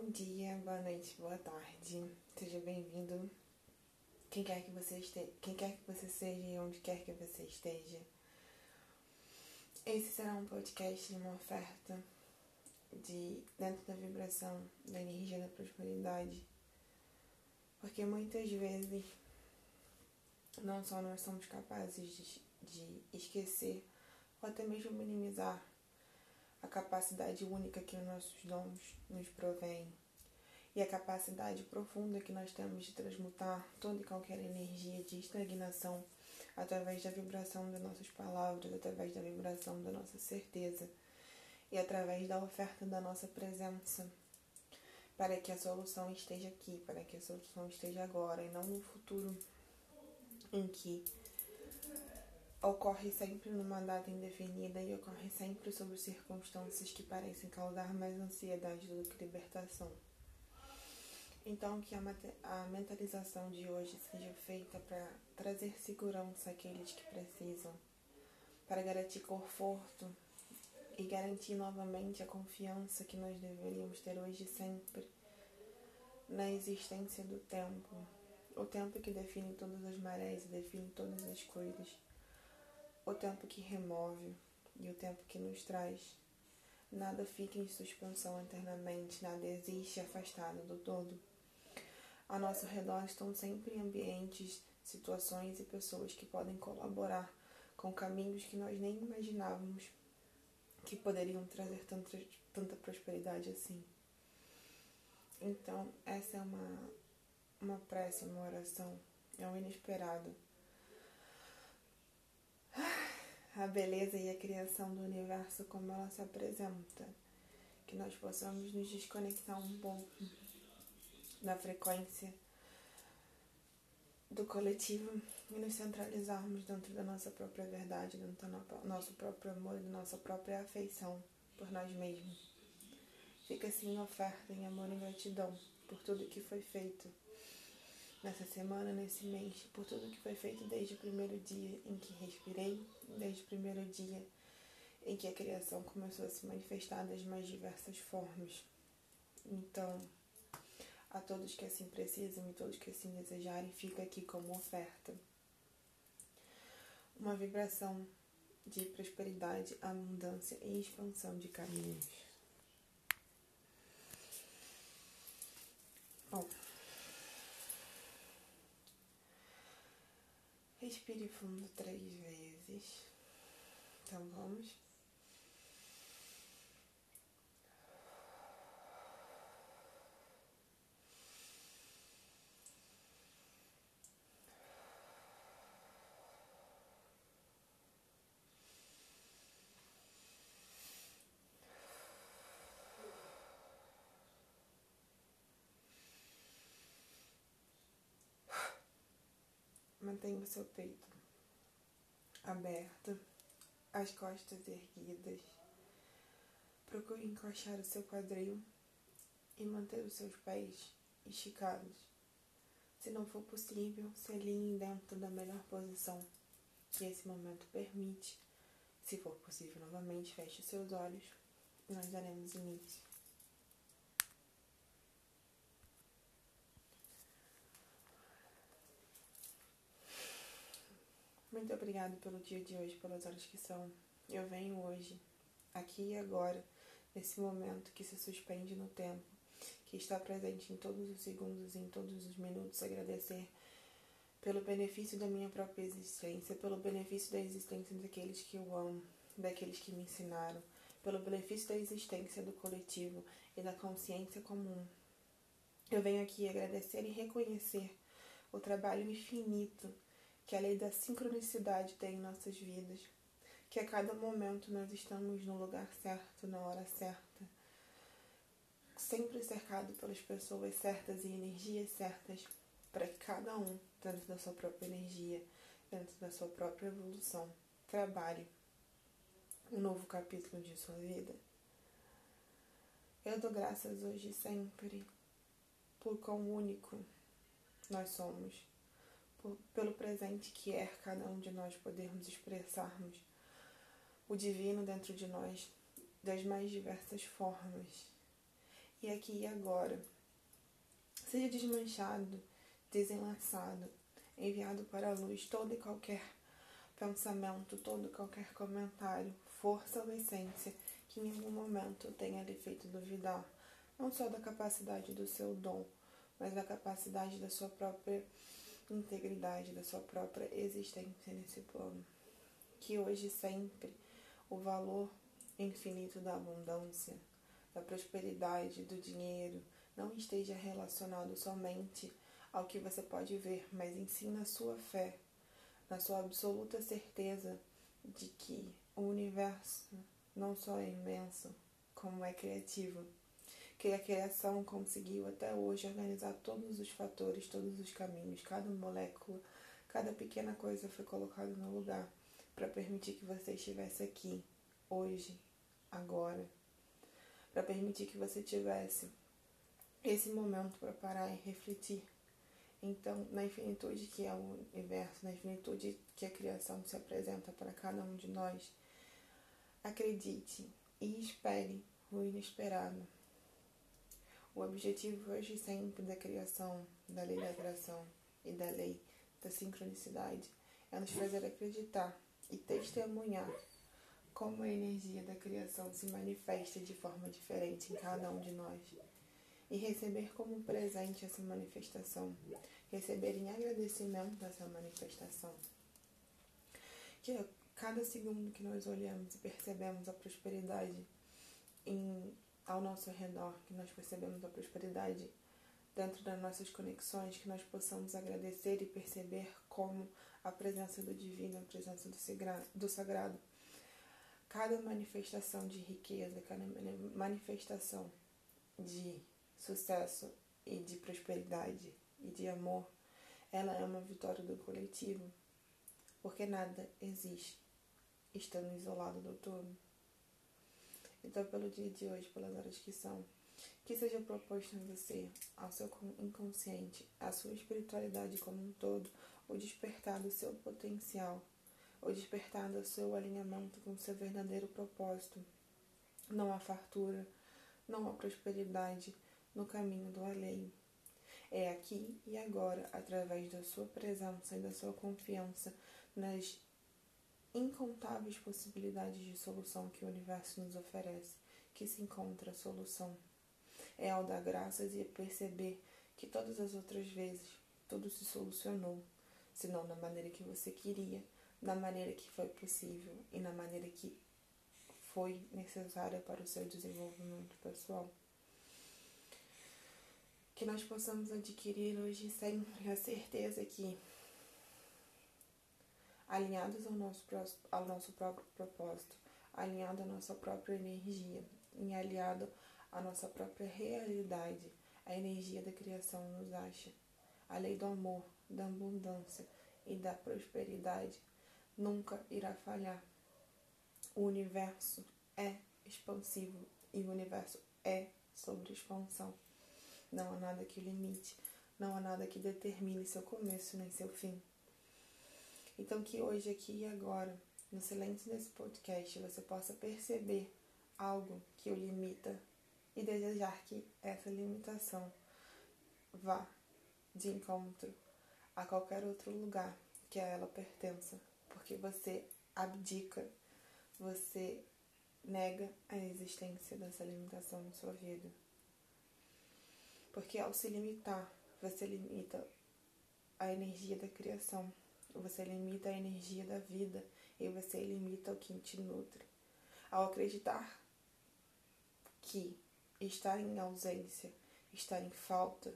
Bom dia, boa noite, boa tarde. Seja bem-vindo. Quem quer que você esteja, quem quer que você seja e onde quer que você esteja. Esse será um podcast, uma oferta de dentro da vibração da energia da prosperidade. Porque muitas vezes não só nós somos capazes de, de esquecer ou até mesmo minimizar a capacidade única que os nossos dons nos provêm e a capacidade profunda que nós temos de transmutar toda e qualquer energia de estagnação através da vibração das nossas palavras, através da vibração da nossa certeza e através da oferta da nossa presença, para que a solução esteja aqui, para que a solução esteja agora e não no futuro em que ocorre sempre numa data indefinida e ocorre sempre sob circunstâncias que parecem causar mais ansiedade do que libertação. Então, que a, mentalização de hoje seja feita para trazer segurança àqueles que precisam, para garantir conforto e garantir novamente a confiança que nós deveríamos ter hoje sempre na existência do tempo, o tempo que define todas as marés e define todas as coisas o tempo que remove e o tempo que nos traz. Nada fica em suspensão eternamente, nada existe afastado do todo. Ao nosso redor estão sempre ambientes, situações e pessoas que podem colaborar com caminhos que nós nem imaginávamos que poderiam trazer tanta, tanta prosperidade assim. Então, essa é uma, uma prece, uma oração, é um inesperado a beleza e a criação do universo como ela se apresenta. Que nós possamos nos desconectar um pouco da frequência do coletivo e nos centralizarmos dentro da nossa própria verdade, dentro do nosso próprio amor da nossa própria afeição por nós mesmos. Fica assim oferta em amor e gratidão por tudo que foi feito nessa semana, nesse mês, por tudo que foi feito desde o primeiro dia em que respirei, desde o primeiro dia em que a criação começou a se manifestar das mais diversas formas. Então, a todos que assim precisam e todos que assim desejarem, fica aqui como oferta. Uma vibração de prosperidade, abundância e expansão de caminhos. Bom, Respire fundo três vezes. Então vamos. Mantenha o seu peito aberto, as costas erguidas. Procure encaixar o seu quadril e manter os seus pés esticados. Se não for possível, se alinhe dentro da melhor posição que esse momento permite. Se for possível, novamente, feche seus olhos e nós daremos início. Muito obrigado pelo dia de hoje, pelas horas que são. Eu venho hoje, aqui e agora, nesse momento que se suspende no tempo, que está presente em todos os segundos em todos os minutos, agradecer pelo benefício da minha própria existência, pelo benefício da existência daqueles que eu amo, daqueles que me ensinaram, pelo benefício da existência do coletivo e da consciência comum. Eu venho aqui agradecer e reconhecer o trabalho infinito que a lei da sincronicidade tem em nossas vidas, que a cada momento nós estamos no lugar certo, na hora certa, sempre cercado pelas pessoas certas e energias certas, para que cada um, dentro da sua própria energia, dentro da sua própria evolução, trabalhe um novo capítulo de sua vida. Eu dou graças hoje sempre por quão único nós somos pelo presente que é cada um de nós podermos expressarmos o divino dentro de nós das mais diversas formas e aqui e agora. Seja desmanchado, desenlaçado, enviado para a luz todo e qualquer pensamento, todo e qualquer comentário, força ou essência que em algum momento tenha lhe feito duvidar, não só da capacidade do seu dom, mas da capacidade da sua própria integridade, da sua própria existência nesse plano. Que hoje sempre o valor infinito da abundância, da prosperidade, do dinheiro, não esteja relacionado somente ao que você pode ver, mas ensina a sua fé, na sua absoluta certeza de que o universo não só é imenso, como é criativo. Que a criação conseguiu até hoje organizar todos os fatores, todos os caminhos, cada molécula, cada pequena coisa foi colocada no lugar para permitir que você estivesse aqui, hoje, agora, para permitir que você tivesse esse momento para parar e refletir. Então, na infinitude que é o universo, na infinitude que a criação se apresenta para cada um de nós, acredite e espere o inesperado. O objetivo hoje sempre da criação, da lei da atração e da lei da sincronicidade é nos fazer acreditar e testemunhar como a energia da criação se manifesta de forma diferente em cada um de nós e receber como presente essa manifestação, receber em agradecimento essa manifestação. Que a cada segundo que nós olhamos e percebemos a prosperidade em, ao nosso redor, que nós percebemos a prosperidade dentro das nossas conexões, que nós possamos agradecer e perceber como a presença do divino, a presença do sagrado, cada manifestação de riqueza, cada manifestação de sucesso e de prosperidade e de amor, ela é uma vitória do coletivo, porque nada existe estando isolado do todo. Então, pelo dia de hoje, pelas horas que são, que seja proposto em você, ao seu inconsciente, à sua espiritualidade como um todo, o despertar do seu potencial, o despertar do seu alinhamento com o seu verdadeiro propósito. Não há fartura, não há prosperidade no caminho do além. É aqui e agora, através da sua presença e da sua confiança nas incontáveis possibilidades de solução que o universo nos oferece, que se encontra a solução. É ao dar graças e perceber que todas as outras vezes tudo se solucionou, se não da maneira que você queria, da maneira que foi possível e na maneira que foi necessária para o seu desenvolvimento pessoal. Que nós possamos adquirir hoje sempre a certeza que alinhados ao nosso, ao nosso próprio propósito, alinhado à nossa própria energia e alinhado à nossa própria realidade, a energia da criação nos acha. A lei do amor, da abundância e da prosperidade nunca irá falhar. O universo é expansivo e o universo é sobre expansão. Não há nada que limite, não há nada que determine seu começo nem seu fim. Então, que hoje, aqui e agora, no silêncio desse podcast, você possa perceber algo que o limita e desejar que essa limitação vá de encontro a qualquer outro lugar que a ela pertença, porque você abdica, você nega a existência dessa limitação em sua vida. Porque ao se limitar, você limita a energia da criação você limita a energia da vida e você limita o que te nutre. Ao acreditar que estar em ausência, estar em falta,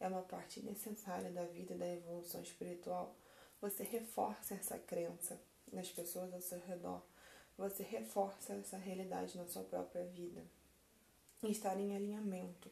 é uma parte necessária da vida e da evolução espiritual, você reforça essa crença nas pessoas ao seu redor. Você reforça essa realidade na sua própria vida. estar em alinhamento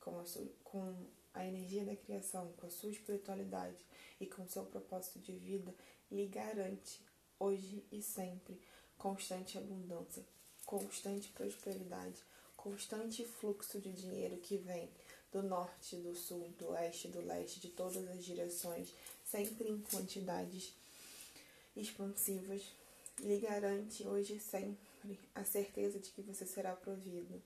com sua, com a energia da criação, com a sua espiritualidade e com seu propósito de vida, lhe garante, hoje e sempre, constante abundância, constante prosperidade, constante fluxo de dinheiro que vem do norte, do sul, do oeste, do leste, de todas as direções, sempre em quantidades expansivas, lhe garante hoje e sempre a certeza de que você será provido,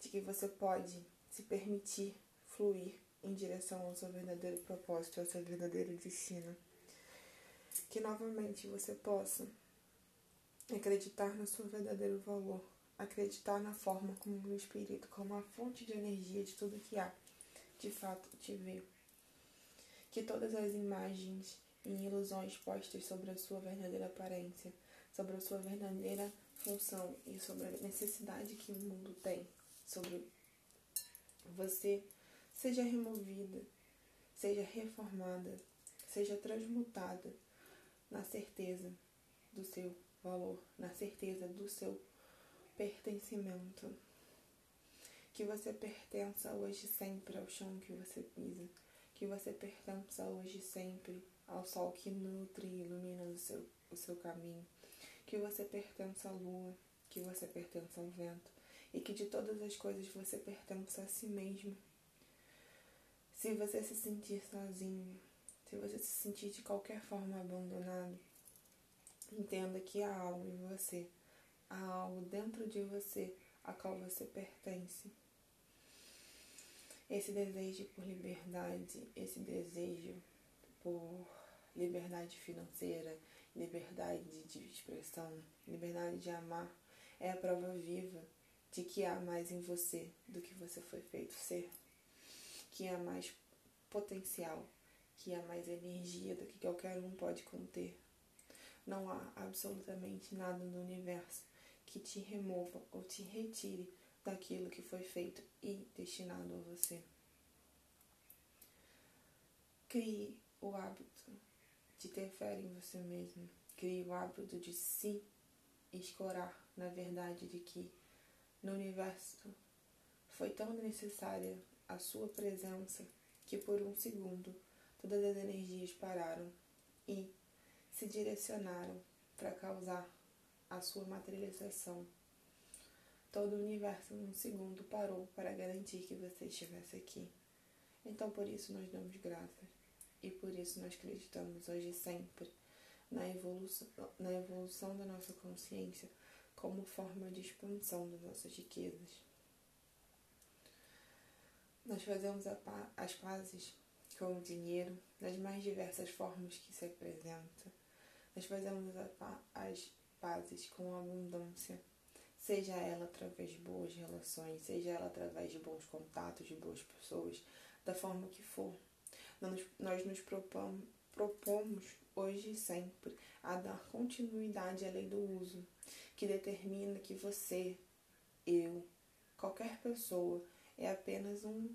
de que você pode se permitir fluir em direção ao seu verdadeiro propósito, ao seu verdadeiro destino. Que novamente você possa acreditar no seu verdadeiro valor, acreditar na forma como o Espírito, como a fonte de energia de tudo que há, de fato te vê. Que todas as imagens e ilusões postas sobre a sua verdadeira aparência, sobre a sua verdadeira função e sobre a necessidade que o mundo tem sobre você seja removida, seja reformada, seja transmutada na certeza do seu valor, na certeza do seu pertencimento. Que você pertença hoje sempre ao chão que você pisa, que você pertença hoje sempre ao sol que nutre e ilumina o seu, o seu caminho, que você pertença à lua, que você pertença ao vento e que de todas as coisas você pertença a si mesmo. Se você se sentir sozinho, se você se sentir de qualquer forma abandonado, entenda que há algo em você, há algo dentro de você a qual você pertence. Esse desejo por liberdade, esse desejo por liberdade financeira, liberdade de expressão, liberdade de amar, é a prova viva de que há mais em você do que você foi feito ser, que há mais potencial, que há mais energia do que qualquer um pode conter. Não há absolutamente nada no universo que te remova ou te retire daquilo que foi feito e destinado a você. Crie o hábito de ter fé em você mesmo. Crie o hábito de se escorar na verdade de que no universo foi tão necessária a sua presença que por um segundo todas as energias pararam e se direcionaram para causar a sua materialização. Todo o universo num segundo parou para garantir que você estivesse aqui. Então por isso nós damos graças e por isso nós acreditamos hoje sempre na evolução, na evolução da nossa consciência como forma de expansão das nossas riquezas. Nós fazemos as pazes com o dinheiro das mais diversas formas que se apresenta. Nós fazemos as pazes com a abundância, seja ela através de boas relações, seja ela através de bons contatos, de boas pessoas, da forma que for. Nós, nos propomos hoje e sempre a dar continuidade à lei do uso, que determina que você, eu, qualquer pessoa é apenas um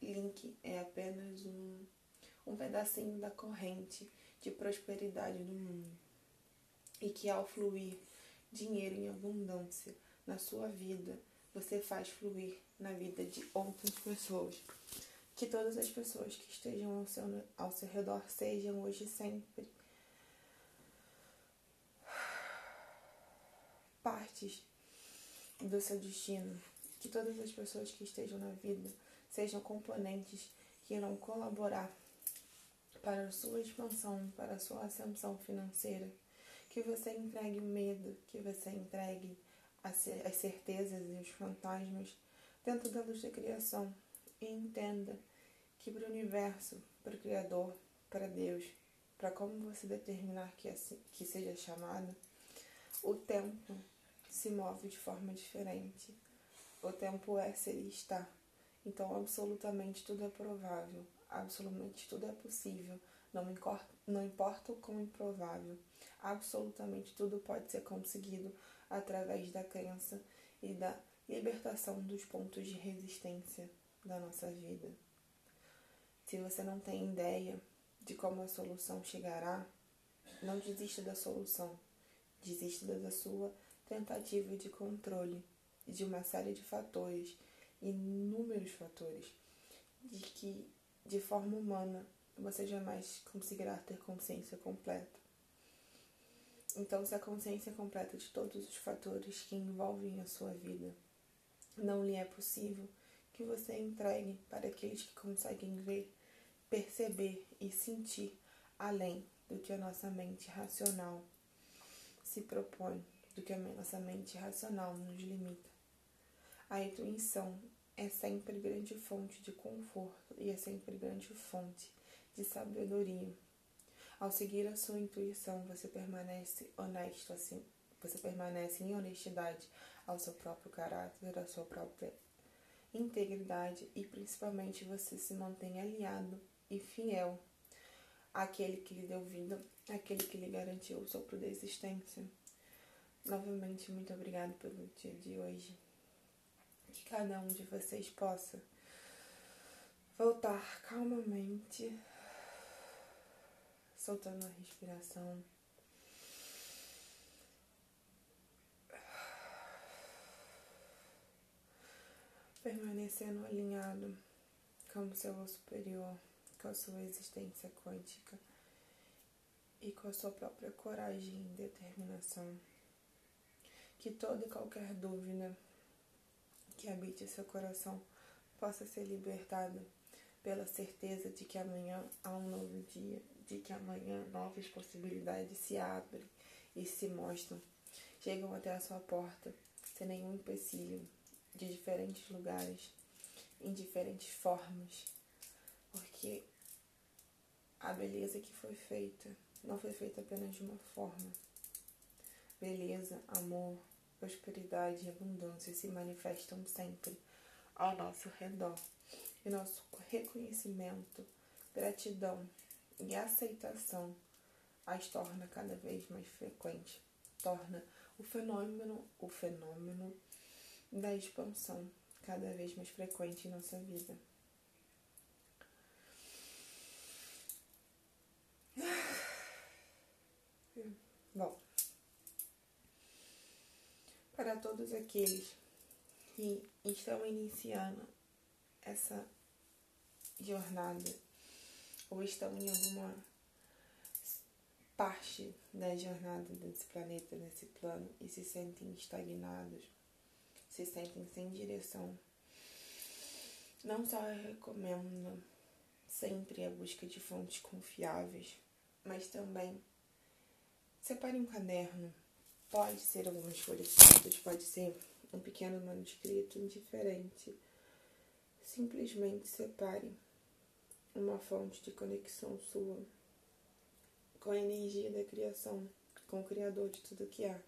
link, é apenas um, um pedacinho da corrente de prosperidade do mundo. E que ao fluir dinheiro em abundância na sua vida, você faz fluir na vida de outras pessoas. Que todas as pessoas que estejam ao seu, ao seu redor sejam hoje sempre partes do seu destino. Que todas as pessoas que estejam na vida sejam componentes que irão colaborar para a sua expansão, para a sua ascensão financeira. Que você entregue o medo, que você entregue as certezas e os fantasmas dentro da luz da criação e entenda que para o universo, para o Criador, para Deus, para como você determinar que, assim, que seja chamado, o tempo se move de forma diferente. O tempo é ser e está. Então, absolutamente tudo é provável, absolutamente tudo é possível, não importa, não importa o quão improvável, absolutamente tudo pode ser conseguido através da crença e da libertação dos pontos de resistência da nossa vida. Se você não tem ideia de como a solução chegará, não desista da solução, desista da sua tentativa de controle de uma série de fatores, inúmeros fatores, de que de forma humana você jamais conseguirá ter consciência completa. Então, se a consciência completa de todos os fatores que envolvem a sua vida não lhe é possível, que você entregue para aqueles que conseguem ver, perceber e sentir além do que a nossa mente racional se propõe do que a nossa mente racional nos limita. A intuição é sempre grande fonte de conforto e é sempre grande fonte de sabedoria. Ao seguir a sua intuição, você permanece honesto assim, você permanece em honestidade ao seu próprio caráter, à sua própria integridade e principalmente você se mantém alinhado e fiel àquele que lhe deu vida, àquele que lhe garantiu o sopro da existência. Novamente, muito obrigado pelo dia de hoje. Que cada um de vocês possa voltar calmamente, soltando a respiração. Permanecendo alinhado com o seu eu superior, com a sua existência quântica e com a sua própria coragem e determinação que toda e qualquer dúvida que habite seu coração possa ser libertada pela certeza de que amanhã há um novo dia, de que amanhã novas possibilidades se abrem e se mostram, chegam até a sua porta sem nenhum empecilho, de diferentes lugares, em diferentes formas, porque a beleza que foi feita não foi feita apenas de uma forma. Beleza, amor, prosperidade e abundância se manifestam sempre ao nosso redor. E nosso reconhecimento, gratidão e aceitação as torna cada vez mais frequentes, torna o fenômeno, o fenômeno da expansão cada vez mais frequente em nossa vida. Bom, para todos aqueles que estão iniciando essa jornada ou estão em alguma parte da jornada desse planeta, desse plano e se sentem estagnados, se sentem sem direção. Não só eu recomendo sempre a busca de fontes confiáveis, mas também separe um caderno Pode ser algumas folhas soltas, pode ser um pequeno manuscrito indiferente. Simplesmente separe uma fonte de conexão sua com a energia da criação, com o Criador de tudo que há.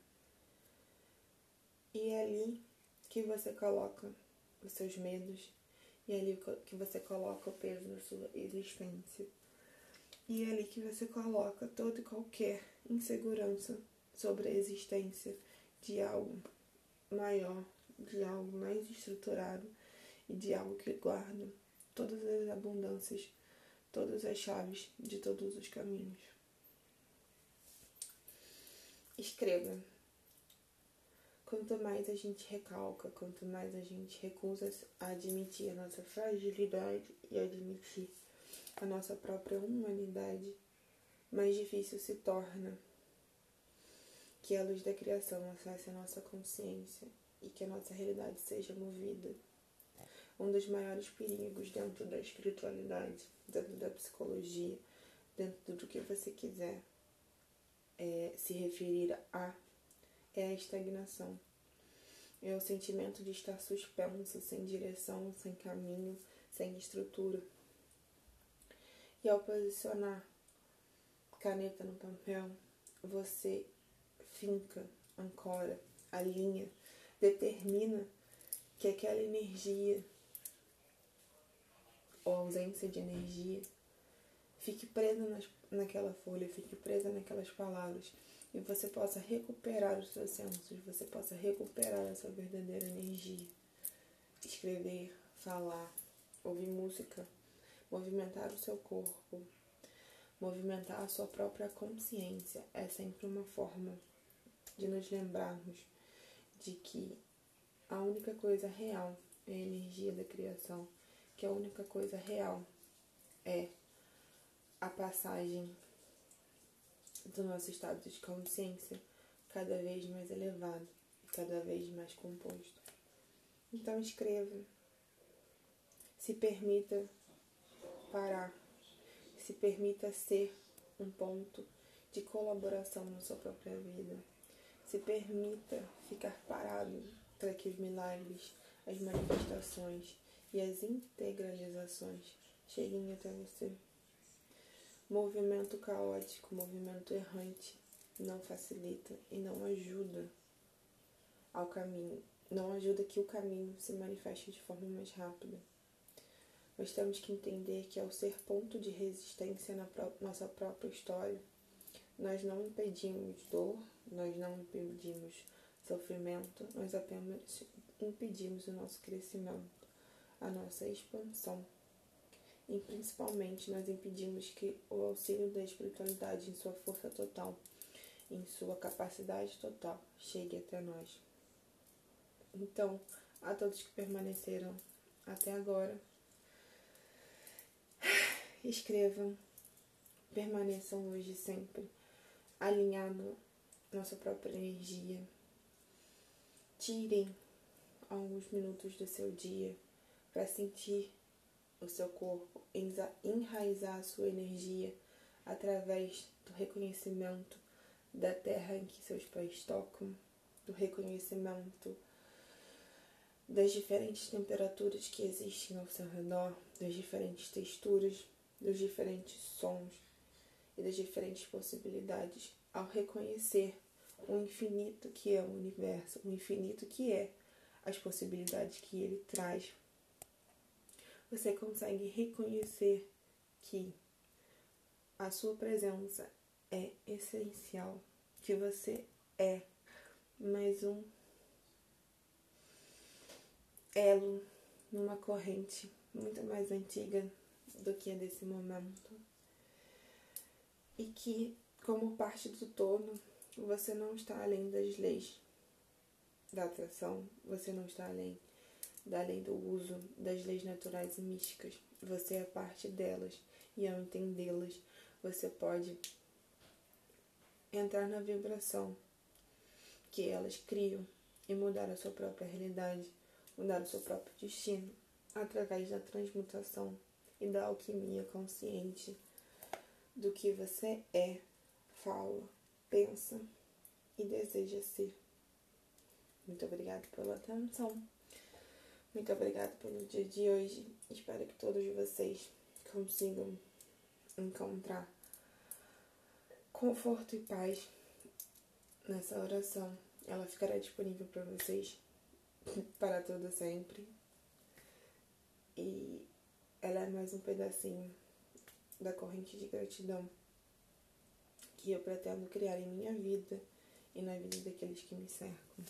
E é ali que você coloca os seus medos, e é ali que você coloca o peso da sua existência. E é ali que você coloca toda e qualquer insegurança sobre a existência de algo maior, de algo mais estruturado e de algo que guarda todas as abundâncias, todas as chaves de todos os caminhos. Escreva. Quanto mais a gente recalca, quanto mais a gente recusa a admitir a nossa fragilidade e admitir a nossa própria humanidade, mais difícil se torna que a luz da criação acesse a nossa consciência e que a nossa realidade seja movida. Um dos maiores perigos dentro da espiritualidade, dentro da psicologia, dentro do que você quiser é, se referir a, é a estagnação. É o sentimento de estar suspenso, sem direção, sem caminho, sem estrutura. E ao posicionar caneta no papel, você finca, ancora, alinha, determina que aquela energia ou ausência de energia fique presa nas, naquela folha, fique presa naquelas palavras e você possa recuperar os seus sensos, você possa recuperar a sua verdadeira energia. Escrever, falar, ouvir música, movimentar o seu corpo, movimentar a sua própria consciência é sempre uma forma de nos lembrarmos de que a única coisa real é a energia da criação, que a única coisa real é a passagem do nosso estado de consciência cada vez mais elevado e cada vez mais composto. Então escreva, se permita parar, se permita ser um ponto de colaboração na sua própria vida. Se permita ficar parado para que os milagres, as manifestações e as integralizações cheguem até você. Movimento caótico, movimento errante, não facilita e não ajuda ao caminho, não ajuda que o caminho se manifeste de forma mais rápida. Nós temos que entender que ao ser ponto de resistência na pró nossa própria história, nós não impedimos dor, nós não impedimos sofrimento, nós apenas impedimos o nosso crescimento, a nossa expansão. E principalmente nós impedimos que o auxílio da espiritualidade em sua força total, em sua capacidade total, chegue até nós. Então, a todos que permaneceram até agora, escrevam, permaneçam hoje sempre alinhado nossa própria energia. Tirem alguns minutos do seu dia para sentir o seu corpo, enraizar a sua energia através do reconhecimento da terra em que seus pés tocam, do reconhecimento das diferentes temperaturas que existem ao seu redor, das diferentes texturas, dos diferentes sons e das diferentes possibilidades ao reconhecer o infinito que é o universo, o infinito que é as possibilidades que ele traz. Você consegue reconhecer que a sua presença é essencial, que você é mais um elo numa corrente muito mais antiga do que a desse momento. E que, como parte do todo, você não está além das leis da atração, você não está além da lei do uso, das leis naturais e místicas. Você é parte delas. E ao entendê-las, você pode entrar na vibração que elas criam e mudar a sua própria realidade, mudar o seu próprio destino através da transmutação e da alquimia consciente do que você é, fala, pensa e deseja ser. Muito obrigada pela atenção. Muito obrigada pelo dia de hoje. Espero que todos vocês consigam encontrar conforto e paz nessa oração. Ela ficará disponível para vocês para todo sempre. E ela é mais um pedacinho da corrente de gratidão que eu pretendo criar em minha vida e na vida daqueles que me cercam.